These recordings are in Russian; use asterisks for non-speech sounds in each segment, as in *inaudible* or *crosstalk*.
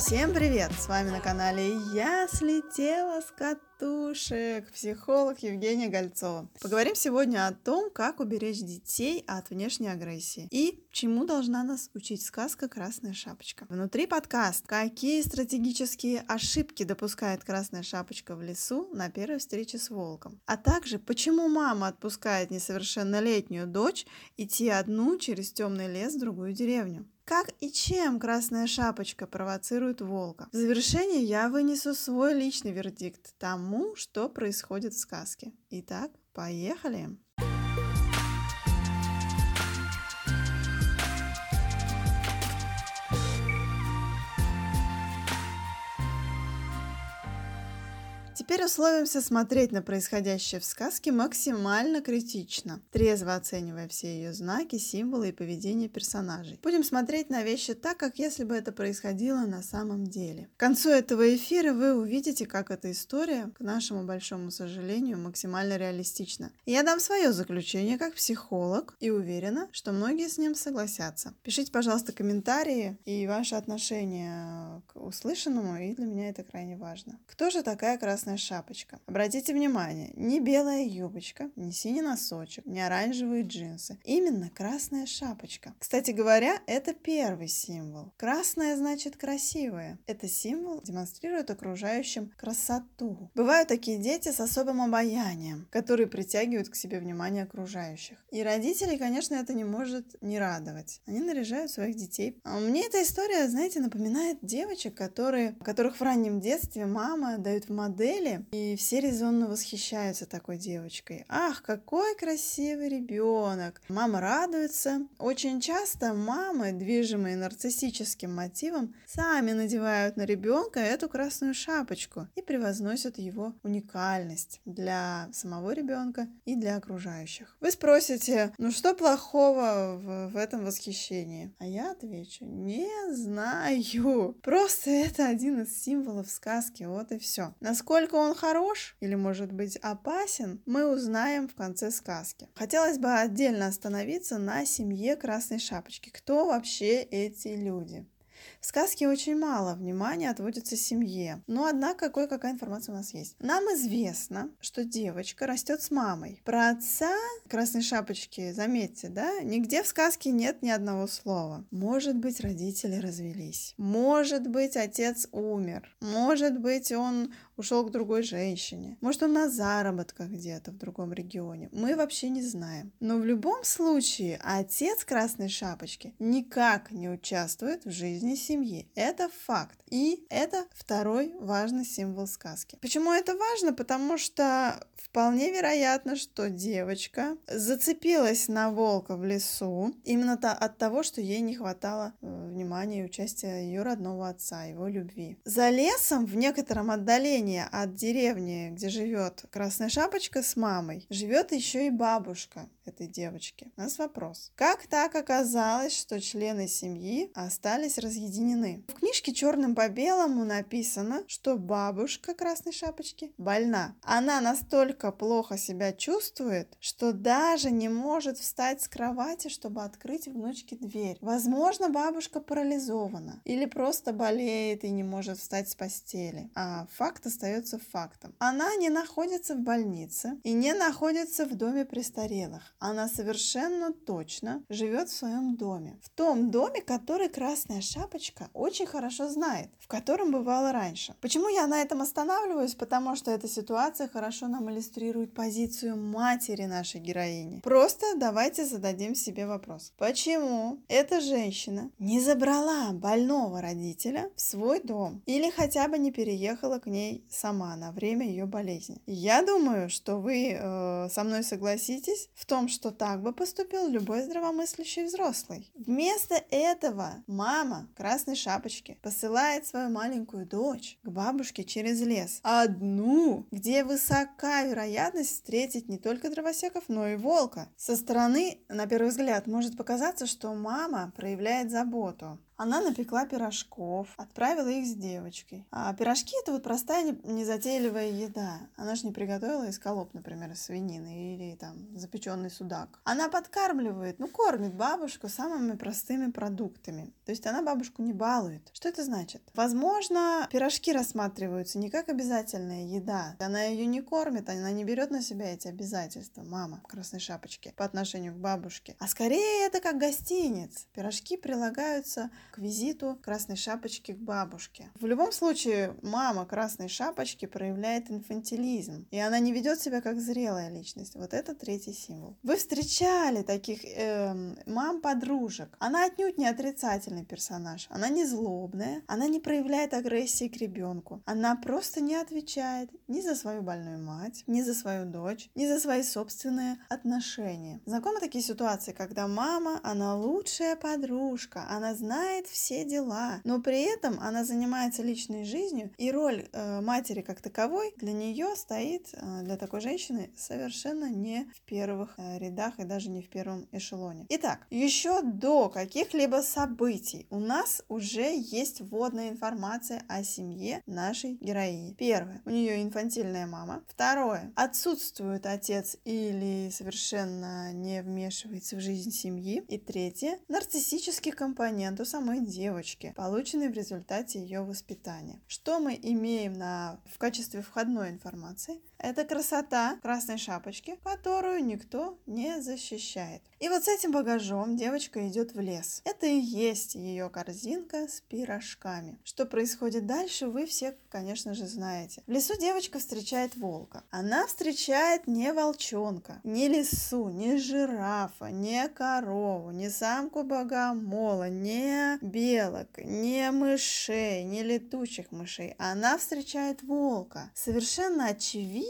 Всем привет! С вами на канале Я слетела с катушек, психолог Евгения Гольцова. Поговорим сегодня о том, как уберечь детей от внешней агрессии и чему должна нас учить сказка «Красная шапочка». Внутри подкаст «Какие стратегические ошибки допускает Красная шапочка в лесу на первой встрече с волком?» А также почему мама отпускает несовершеннолетнюю дочь идти одну через темный лес в другую деревню. Как и чем Красная Шапочка провоцирует волка? В завершение я вынесу свой личный вердикт тому, что происходит в сказке. Итак, поехали! Теперь условимся смотреть на происходящее в сказке максимально критично, трезво оценивая все ее знаки, символы и поведение персонажей. Будем смотреть на вещи так, как если бы это происходило на самом деле. К концу этого эфира вы увидите, как эта история, к нашему большому сожалению, максимально реалистична. Я дам свое заключение как психолог и уверена, что многие с ним согласятся. Пишите, пожалуйста, комментарии и ваши отношения к услышанному, и для меня это крайне важно. Кто же такая красная шапочка. Обратите внимание, не белая юбочка, не синий носочек, не оранжевые джинсы. Именно красная шапочка. Кстати говоря, это первый символ. Красная значит красивая. Это символ демонстрирует окружающим красоту. Бывают такие дети с особым обаянием, которые притягивают к себе внимание окружающих. И родителей, конечно, это не может не радовать. Они наряжают своих детей. А мне эта история, знаете, напоминает девочек, которые, которых в раннем детстве мама дает в модели и все резонно восхищаются такой девочкой. Ах, какой красивый ребенок! Мама радуется. Очень часто мамы, движимые нарциссическим мотивом, сами надевают на ребенка эту красную шапочку и превозносят его уникальность для самого ребенка и для окружающих. Вы спросите, ну что плохого в, в этом восхищении? А я отвечу, не знаю. Просто это один из символов сказки, вот и все. Насколько он хорош или, может быть, опасен, мы узнаем в конце сказки. Хотелось бы отдельно остановиться на семье Красной Шапочки. Кто вообще эти люди? В сказке очень мало внимания отводится семье, но однако кое-какая информация у нас есть. Нам известно, что девочка растет с мамой. Про отца Красной Шапочки, заметьте, да, нигде в сказке нет ни одного слова. Может быть, родители развелись. Может быть, отец умер. Может быть, он ушел к другой женщине. Может, он на заработках где-то в другом регионе. Мы вообще не знаем. Но в любом случае, отец Красной Шапочки никак не участвует в жизни семьи семьи. Это факт. И это второй важный символ сказки. Почему это важно? Потому что вполне вероятно, что девочка зацепилась на волка в лесу именно от того, что ей не хватало э, внимания и участия ее родного отца, его любви. За лесом в некотором отдалении от деревни, где живет Красная Шапочка с мамой, живет еще и бабушка этой девочки. У нас вопрос. Как так оказалось, что члены семьи остались разъединены? В книжке черным по белому написано, что бабушка Красной Шапочки больна. Она настолько плохо себя чувствует, что даже не может встать с кровати, чтобы открыть внучке дверь. Возможно, бабушка парализована или просто болеет и не может встать с постели. А факт остается фактом. Она не находится в больнице и не находится в доме престарелых она совершенно точно живет в своем доме. В том доме, который Красная Шапочка очень хорошо знает, в котором бывала раньше. Почему я на этом останавливаюсь? Потому что эта ситуация хорошо нам иллюстрирует позицию матери нашей героини. Просто давайте зададим себе вопрос. Почему эта женщина не забрала больного родителя в свой дом или хотя бы не переехала к ней сама на время ее болезни? Я думаю, что вы э, со мной согласитесь в том, что так бы поступил любой здравомыслящий взрослый. Вместо этого мама Красной Шапочки посылает свою маленькую дочь к бабушке через лес. Одну, где высока вероятность встретить не только дровосеков, но и волка. Со стороны, на первый взгляд, может показаться, что мама проявляет заботу. Она напекла пирожков, отправила их с девочкой. А пирожки это вот простая незатейливая еда. Она же не приготовила эскалоп, например, из свинины или там запеченный судак. Она подкармливает, ну кормит бабушку самыми простыми продуктами. То есть она бабушку не балует. Что это значит? Возможно, пирожки рассматриваются не как обязательная еда. Она ее не кормит, она не берет на себя эти обязательства. Мама красной шапочке по отношению к бабушке. А скорее это как гостиниц. Пирожки прилагаются к визиту красной шапочки к бабушке. В любом случае, мама красной шапочки проявляет инфантилизм. И она не ведет себя как зрелая личность. Вот это третий символ. Вы встречали таких э, мам-подружек. Она отнюдь не отрицательный персонаж. Она не злобная. Она не проявляет агрессии к ребенку. Она просто не отвечает ни за свою больную мать, ни за свою дочь, ни за свои собственные отношения. Знакомы такие ситуации, когда мама, она лучшая подружка, она знает все дела, но при этом она занимается личной жизнью, и роль э, матери как таковой для нее стоит, э, для такой женщины, совершенно не в первых э, рядах и даже не в первом эшелоне. Итак, еще до каких-либо событий у нас уже есть вводная информация о семье нашей героини. Первое. У нее инфантильная мама. Второе. Отсутствует отец или совершенно не вмешивается в жизнь семьи. И третье. Нарциссический компонент у самой девочки, полученный в результате ее воспитания. Что мы имеем на, в качестве входной информации? Это красота красной шапочки, которую никто не защищает. И вот с этим багажом девочка идет в лес. Это и есть ее корзинка с пирожками. Что происходит дальше, вы все, конечно же, знаете. В лесу девочка встречает волка. Она встречает не волчонка, не лису, не жирафа, не корову, не самку богомола, не белок, не мышей, не летучих мышей. Она встречает волка. Совершенно очевидно,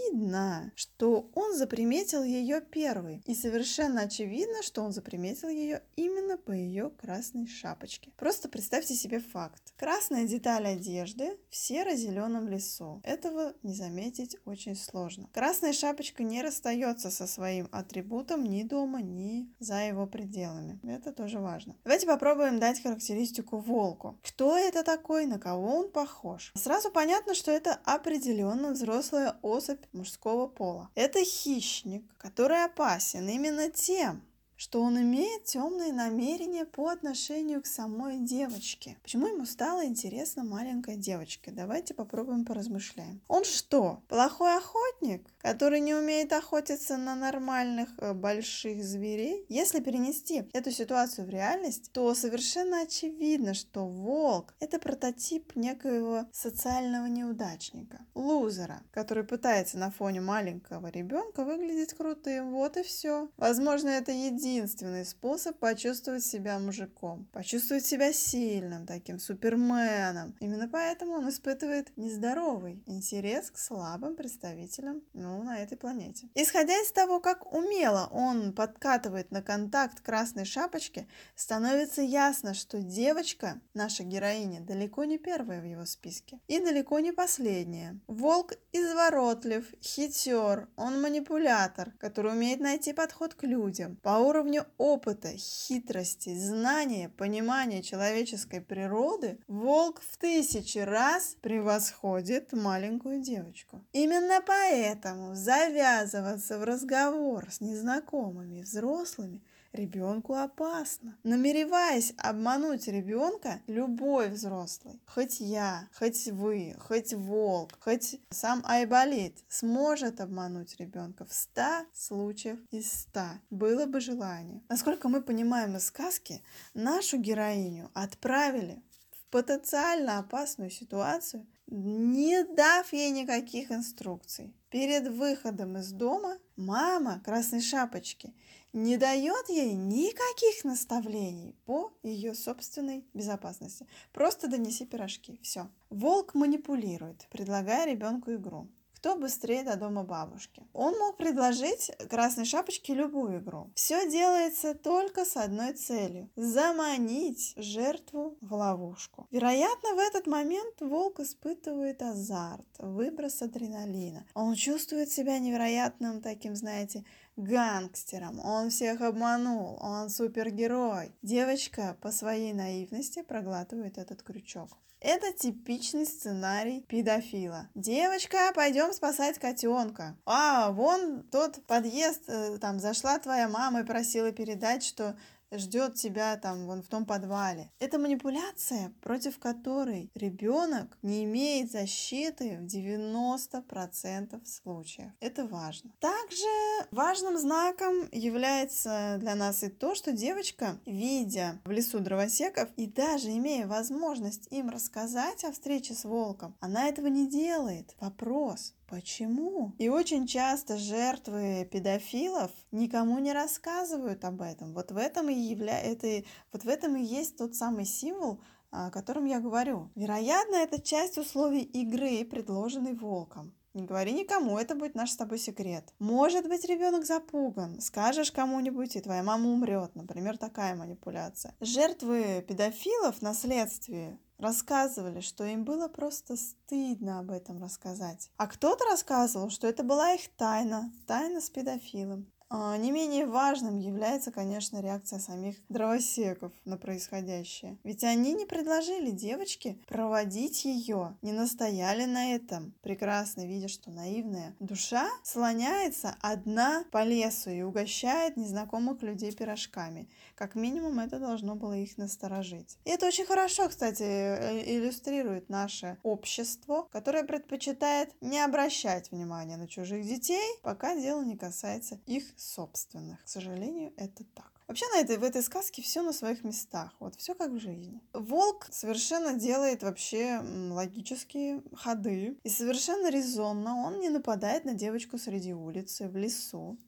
что он заприметил ее первый. И совершенно очевидно, что он заприметил ее именно по ее красной шапочке. Просто представьте себе факт. Красная деталь одежды в серо-зеленом лесу. Этого не заметить очень сложно. Красная шапочка не расстается со своим атрибутом ни дома, ни за его пределами. Это тоже важно. Давайте попробуем дать характеристику волку. Кто это такой, на кого он похож? Сразу понятно, что это определенно взрослая особь мужского пола. Это хищник, который опасен именно тем, что он имеет темные намерения по отношению к самой девочке. Почему ему стало интересно маленькая девочка? Давайте попробуем поразмышляем. Он что, плохой охотник, который не умеет охотиться на нормальных э, больших зверей? Если перенести эту ситуацию в реальность, то совершенно очевидно, что волк – это прототип некоего социального неудачника, лузера, который пытается на фоне маленького ребенка выглядеть крутым. Вот и все. Возможно, это единственное единственный способ почувствовать себя мужиком, почувствовать себя сильным, таким суперменом. Именно поэтому он испытывает нездоровый интерес к слабым представителям ну, на этой планете. Исходя из того, как умело он подкатывает на контакт красной шапочки, становится ясно, что девочка, наша героиня, далеко не первая в его списке. И далеко не последняя. Волк изворотлив, хитер, он манипулятор, который умеет найти подход к людям. По уровню уровню опыта, хитрости, знания, понимания человеческой природы волк в тысячи раз превосходит маленькую девочку. Именно поэтому завязываться в разговор с незнакомыми взрослыми ребенку опасно. Намереваясь обмануть ребенка, любой взрослый, хоть я, хоть вы, хоть волк, хоть сам Айболит, сможет обмануть ребенка в 100 случаев из 100. Было бы желание. Насколько мы понимаем из сказки, нашу героиню отправили в потенциально опасную ситуацию, не дав ей никаких инструкций. Перед выходом из дома мама Красной Шапочки не дает ей никаких наставлений по ее собственной безопасности. Просто донеси пирожки. Все. Волк манипулирует, предлагая ребенку игру. Кто быстрее до дома бабушки? Он мог предложить Красной Шапочке любую игру. Все делается только с одной целью – заманить жертву в ловушку. Вероятно, в этот момент волк испытывает азарт, выброс адреналина. Он чувствует себя невероятным таким, знаете, гангстером, он всех обманул, он супергерой. Девочка по своей наивности проглатывает этот крючок. Это типичный сценарий педофила. Девочка, пойдем спасать котенка. А, вон тот подъезд, э, там зашла твоя мама и просила передать, что ждет тебя там вон в том подвале. Это манипуляция, против которой ребенок не имеет защиты в 90% случаев. Это важно. Также важным знаком является для нас и то, что девочка, видя в лесу дровосеков и даже имея возможность им рассказать о встрече с волком, она этого не делает. Вопрос, Почему? И очень часто жертвы педофилов никому не рассказывают об этом. Вот в этом и явля... это... вот в этом и есть тот самый символ, о котором я говорю. Вероятно, это часть условий игры, предложенной волком. Не говори никому, это будет наш с тобой секрет. Может быть, ребенок запуган. Скажешь кому-нибудь, и твоя мама умрет. Например, такая манипуляция. Жертвы педофилов следствии рассказывали, что им было просто стыдно об этом рассказать. А кто-то рассказывал, что это была их тайна, тайна с педофилом. А, не менее важным является, конечно, реакция самих дровосеков на происходящее. Ведь они не предложили девочке проводить ее, не настояли на этом, прекрасно видя, что наивная душа слоняется одна по лесу и угощает незнакомых людей пирожками. Как минимум это должно было их насторожить. И это очень хорошо, кстати, э, иллюстрирует наше общество, которое предпочитает не обращать внимания на чужих детей, пока дело не касается их собственных. К сожалению, это так. Вообще на этой, в этой сказке все на своих местах. Вот все как в жизни. Волк совершенно делает вообще логические ходы. И совершенно резонно он не нападает на девочку среди улицы, в лесу.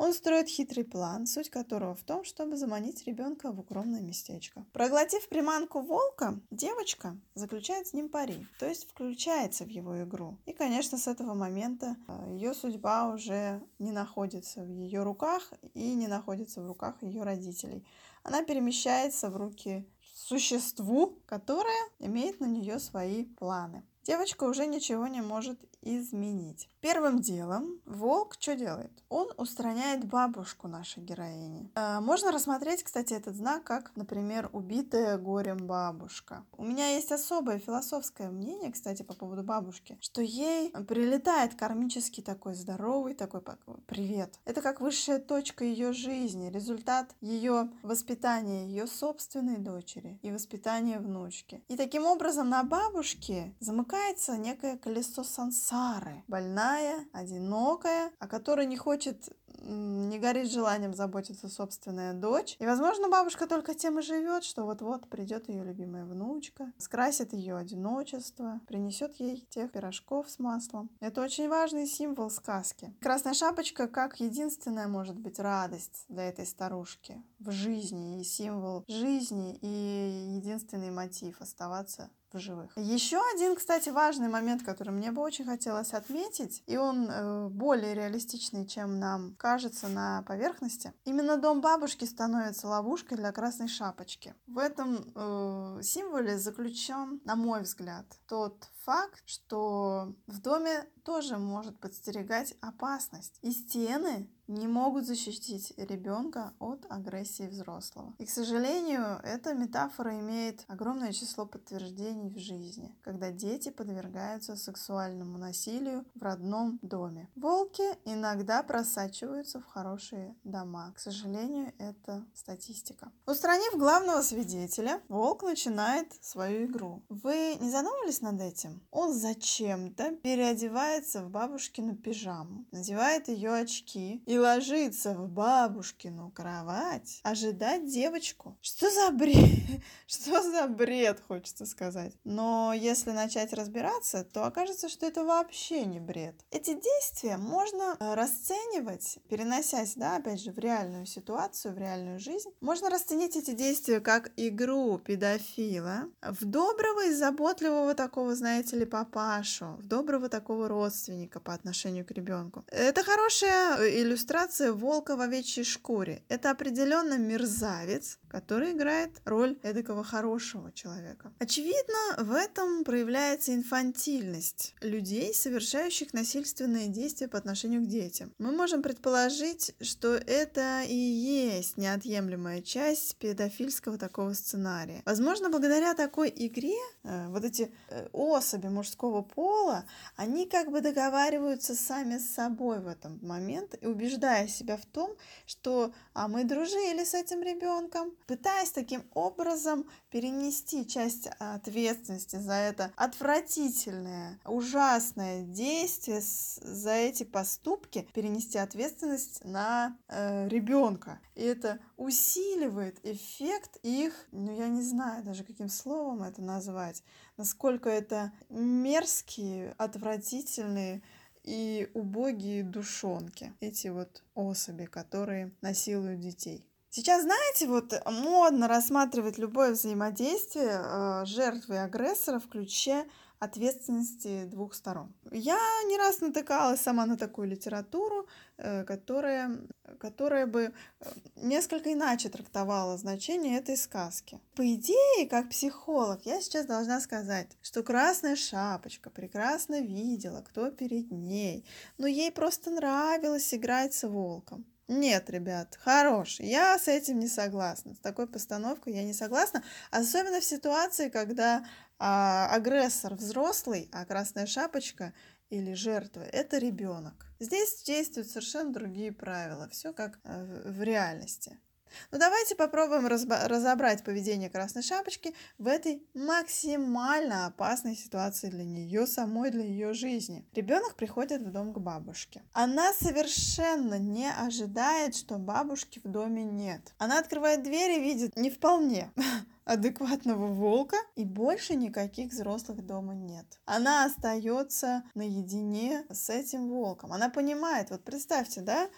Он строит хитрый план, суть которого в том, чтобы заманить ребенка в укромное местечко. Проглотив приманку волка, девочка заключает с ним пари, то есть включается в его игру. И, конечно, с этого момента э, ее судьба уже не находится в ее руках и не находится в руках ее родителей. Она перемещается в руки существу, которое имеет на нее свои планы. Девочка уже ничего не может изменить. Первым делом волк что делает? Он устраняет бабушку нашей героини. А, можно рассмотреть, кстати, этот знак как, например, убитая горем бабушка. У меня есть особое философское мнение, кстати, по поводу бабушки, что ей прилетает кармический такой здоровый такой привет. Это как высшая точка ее жизни, результат ее воспитания ее собственной дочери и воспитания внучки. И таким образом на бабушке замыкается некое колесо сансары Сары, больная, одинокая, о которой не хочет не горит желанием заботиться собственная дочь. И, возможно, бабушка только тем и живет, что вот-вот придет ее любимая внучка, скрасит ее одиночество, принесет ей тех пирожков с маслом. Это очень важный символ сказки. Красная шапочка как единственная может быть радость для этой старушки в жизни и символ жизни и единственный мотив оставаться в живых. Еще один, кстати, важный момент, который мне бы очень хотелось отметить, и он э, более реалистичный, чем нам кажется на поверхности. Именно дом бабушки становится ловушкой для красной шапочки. В этом э, символе заключен, на мой взгляд, тот факт, что в доме тоже может подстерегать опасность. И стены не могут защитить ребенка от агрессии взрослого. И, к сожалению, эта метафора имеет огромное число подтверждений в жизни, когда дети подвергаются сексуальному насилию в родном доме. Волки иногда просачиваются в хорошие дома. К сожалению, это статистика. Устранив главного свидетеля, волк начинает свою игру. Вы не задумывались над этим? Он зачем-то переодевается в бабушкину пижаму, надевает ее очки и ложиться в бабушкину кровать, ожидать девочку. Что за бред? *laughs* Что за бред, хочется сказать. Но если начать разбираться, то окажется, что это вообще не бред. Эти действия можно э, расценивать, переносясь, да, опять же, в реальную ситуацию, в реальную жизнь. Можно расценить эти действия как игру педофила в доброго и заботливого такого, знаете ли, папашу, в доброго такого родственника по отношению к ребенку. Это хорошая иллюстрация иллюстрация волка в овечьей шкуре. Это определенно мерзавец, который играет роль эдакого хорошего человека. Очевидно, в этом проявляется инфантильность людей, совершающих насильственные действия по отношению к детям. Мы можем предположить, что это и есть неотъемлемая часть педофильского такого сценария. Возможно, благодаря такой игре э, вот эти э, особи мужского пола, они как бы договариваются сами с собой в этом момент и убеждая себя в том, что а мы дружили с этим ребенком, пытаясь таким образом перенести часть ответственности за это отвратительное, ужасное действие, за эти поступки, перенести ответственность на э, ребенка. И это усиливает эффект их, ну я не знаю даже каким словом это назвать, насколько это мерзкие, отвратительные и убогие душонки, эти вот особи, которые насилуют детей. Сейчас, знаете, вот модно рассматривать любое взаимодействие э, жертвы и агрессора в ключе ответственности двух сторон. Я не раз натыкалась сама на такую литературу, э, которая, которая бы э, несколько иначе трактовала значение этой сказки. По идее, как психолог, я сейчас должна сказать, что Красная Шапочка прекрасно видела, кто перед ней, но ей просто нравилось играть с волком. Нет, ребят, хорош. Я с этим не согласна. С такой постановкой я не согласна. Особенно в ситуации, когда а, агрессор взрослый, а красная шапочка или жертва – это ребенок. Здесь действуют совершенно другие правила. Все как э, в реальности. Ну давайте попробуем разобрать поведение Красной Шапочки в этой максимально опасной ситуации для нее самой, для ее жизни. Ребенок приходит в дом к бабушке. Она совершенно не ожидает, что бабушки в доме нет. Она открывает дверь и видит не вполне *laughs* адекватного волка, и больше никаких взрослых дома нет. Она остается наедине с этим волком. Она понимает, вот представьте, да,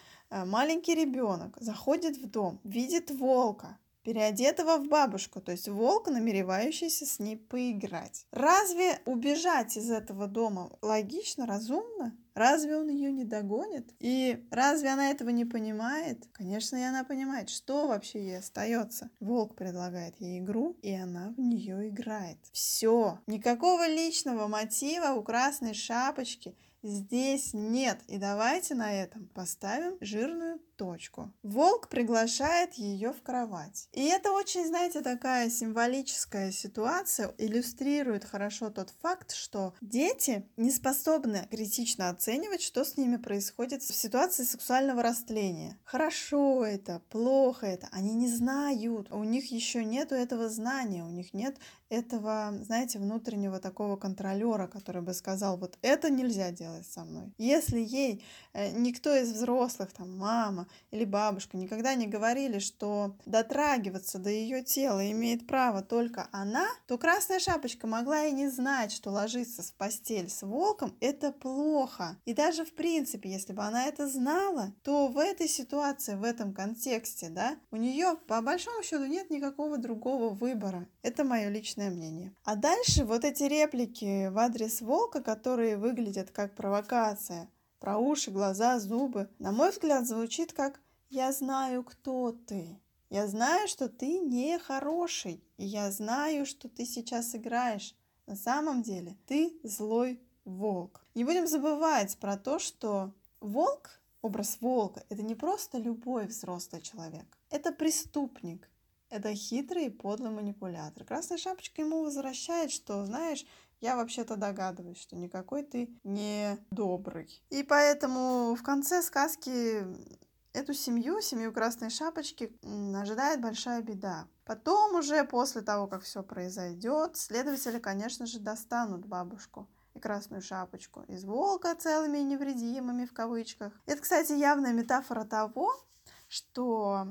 маленький ребенок заходит в дом, видит волка, переодетого в бабушку, то есть волк, намеревающийся с ней поиграть. Разве убежать из этого дома логично, разумно? Разве он ее не догонит? И разве она этого не понимает? Конечно, и она понимает, что вообще ей остается. Волк предлагает ей игру, и она в нее играет. Все. Никакого личного мотива у красной шапочки здесь нет. И давайте на этом поставим жирную точку. Волк приглашает ее в кровать. И это очень, знаете, такая символическая ситуация, иллюстрирует хорошо тот факт, что дети не способны критично оценивать, что с ними происходит в ситуации сексуального растления. Хорошо это, плохо это, они не знают, у них еще нету этого знания, у них нет этого, знаете, внутреннего такого контролера, который бы сказал, вот это нельзя делать со мной. Если ей э, никто из взрослых, там, мама или бабушка никогда не говорили, что дотрагиваться до ее тела имеет право только она, то Красная Шапочка могла и не знать, что ложиться в постель с волком – это плохо. И даже в принципе, если бы она это знала, то в этой ситуации, в этом контексте, да, у нее по большому счету нет никакого другого выбора. Это мое личное личное мнение. А дальше вот эти реплики в адрес волка, которые выглядят как провокация, про уши, глаза, зубы, на мой взгляд, звучит как «Я знаю, кто ты». Я знаю, что ты не хороший, и я знаю, что ты сейчас играешь. На самом деле ты злой волк. Не будем забывать про то, что волк, образ волка, это не просто любой взрослый человек. Это преступник, это хитрый и подлый манипулятор. Красная шапочка ему возвращает, что, знаешь, я вообще-то догадываюсь, что никакой ты не добрый. И поэтому в конце сказки эту семью, семью Красной Шапочки, ожидает большая беда. Потом уже, после того, как все произойдет, следователи, конечно же, достанут бабушку и красную шапочку из волка целыми и невредимыми в кавычках. Это, кстати, явная метафора того, что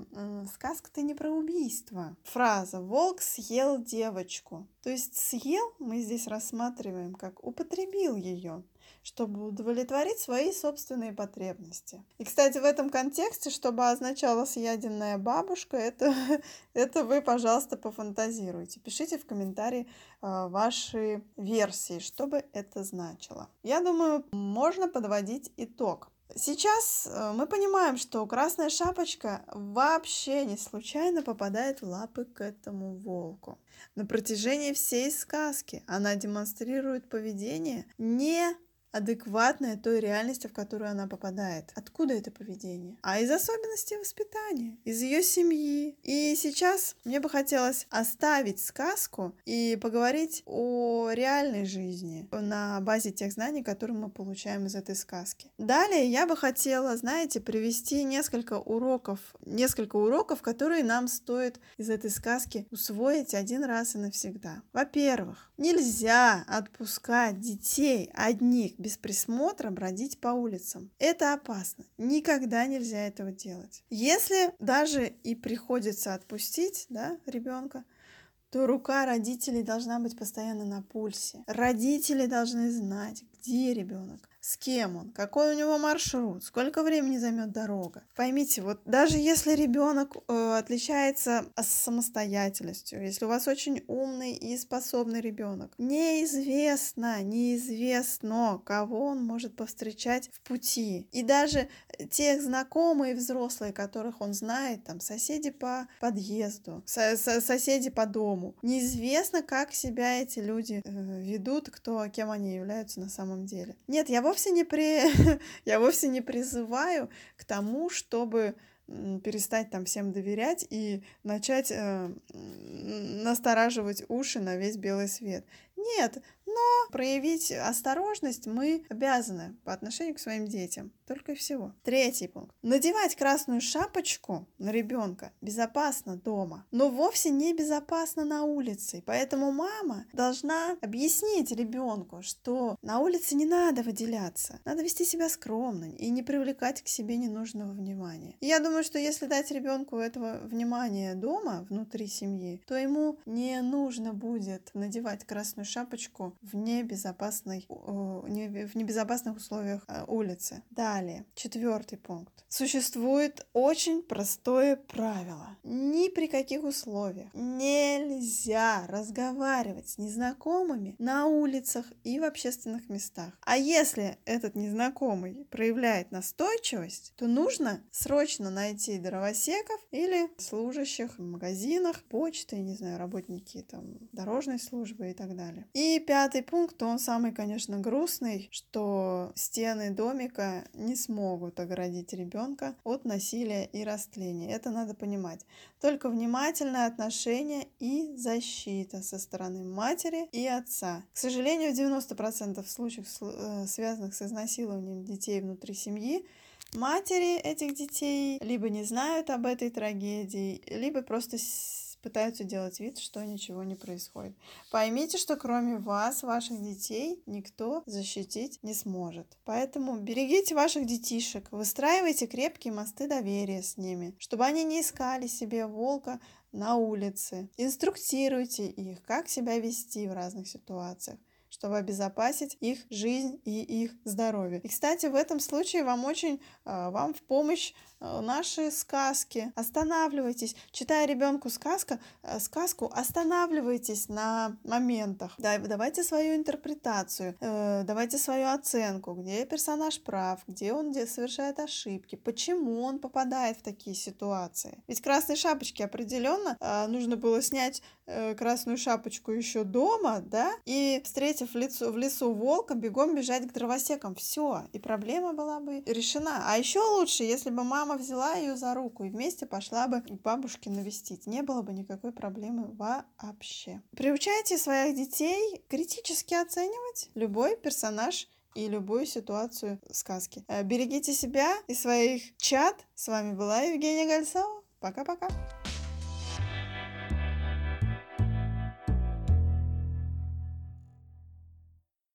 сказка-то не про убийство. Фраза «волк съел девочку». То есть съел мы здесь рассматриваем как употребил ее чтобы удовлетворить свои собственные потребности. И, кстати, в этом контексте, чтобы означала съеденная бабушка, это, *laughs* это вы, пожалуйста, пофантазируйте. Пишите в комментарии э, ваши версии, что бы это значило. Я думаю, можно подводить итог. Сейчас э, мы понимаем, что Красная Шапочка вообще не случайно попадает в лапы к этому волку. На протяжении всей сказки она демонстрирует поведение не адекватная той реальности, в которую она попадает. Откуда это поведение? А из особенностей воспитания, из ее семьи. И сейчас мне бы хотелось оставить сказку и поговорить о реальной жизни на базе тех знаний, которые мы получаем из этой сказки. Далее я бы хотела, знаете, привести несколько уроков, несколько уроков, которые нам стоит из этой сказки усвоить один раз и навсегда. Во-первых, нельзя отпускать детей одних без присмотра бродить по улицам. Это опасно. Никогда нельзя этого делать. Если даже и приходится отпустить да, ребенка, то рука родителей должна быть постоянно на пульсе. Родители должны знать, где ребенок, с кем он, какой у него маршрут, сколько времени займет дорога. Поймите, вот даже если ребенок э, отличается самостоятельностью, если у вас очень умный и способный ребенок, неизвестно, неизвестно, кого он может повстречать в пути. И даже тех знакомые взрослые, которых он знает, там соседи по подъезду, со со соседи по дому, неизвестно, как себя эти люди э, ведут, кто, кем они являются на самом деле. Нет, я вовсе не при... *laughs* я вовсе не призываю к тому, чтобы перестать там всем доверять и начать э, настораживать уши на весь белый свет. Нет, но проявить осторожность мы обязаны по отношению к своим детям. Только и всего. Третий пункт. Надевать красную шапочку на ребенка безопасно дома, но вовсе не безопасно на улице. Поэтому мама должна объяснить ребенку, что на улице не надо выделяться. Надо вести себя скромно и не привлекать к себе ненужного внимания. И я думаю, что если дать ребенку этого внимания дома, внутри семьи, то ему не нужно будет надевать красную шапочку в небезопасной, в небезопасных условиях э, улицы. Далее, четвертый пункт. Существует очень простое правило. Ни при каких условиях нельзя разговаривать с незнакомыми на улицах и в общественных местах. А если этот незнакомый проявляет настойчивость, то нужно срочно найти дровосеков или служащих в магазинах, почты, не знаю, работники там дорожной службы и так далее. И пятый пункт, он самый, конечно, грустный, что стены домика не смогут оградить ребенка от насилия и растления. Это надо понимать. Только внимательное отношение и защита со стороны матери и отца. К сожалению, в 90% случаев, э, связанных с изнасилованием детей внутри семьи, матери этих детей либо не знают об этой трагедии, либо просто пытаются делать вид, что ничего не происходит. Поймите, что кроме вас, ваших детей, никто защитить не сможет. Поэтому берегите ваших детишек, выстраивайте крепкие мосты доверия с ними, чтобы они не искали себе волка на улице. Инструктируйте их, как себя вести в разных ситуациях чтобы обезопасить их жизнь и их здоровье. И, кстати, в этом случае вам очень, а, вам в помощь наши сказки. Останавливайтесь, читая ребенку сказка, а, сказку, останавливайтесь на моментах. Да, давайте свою интерпретацию, э, давайте свою оценку, где персонаж прав, где он совершает ошибки, почему он попадает в такие ситуации. Ведь красной шапочке определенно нужно было снять э, красную шапочку еще дома, да, и встретив в, лицу, в лесу волка, бегом бежать к дровосекам. Все, и проблема была бы решена. А еще лучше, если бы мама взяла ее за руку и вместе пошла бы к бабушке навестить. Не было бы никакой проблемы вообще. Приучайте своих детей критически оценивать любой персонаж и любую ситуацию сказки. Э, берегите себя и своих чат. С вами была Евгения Гольцова. Пока-пока.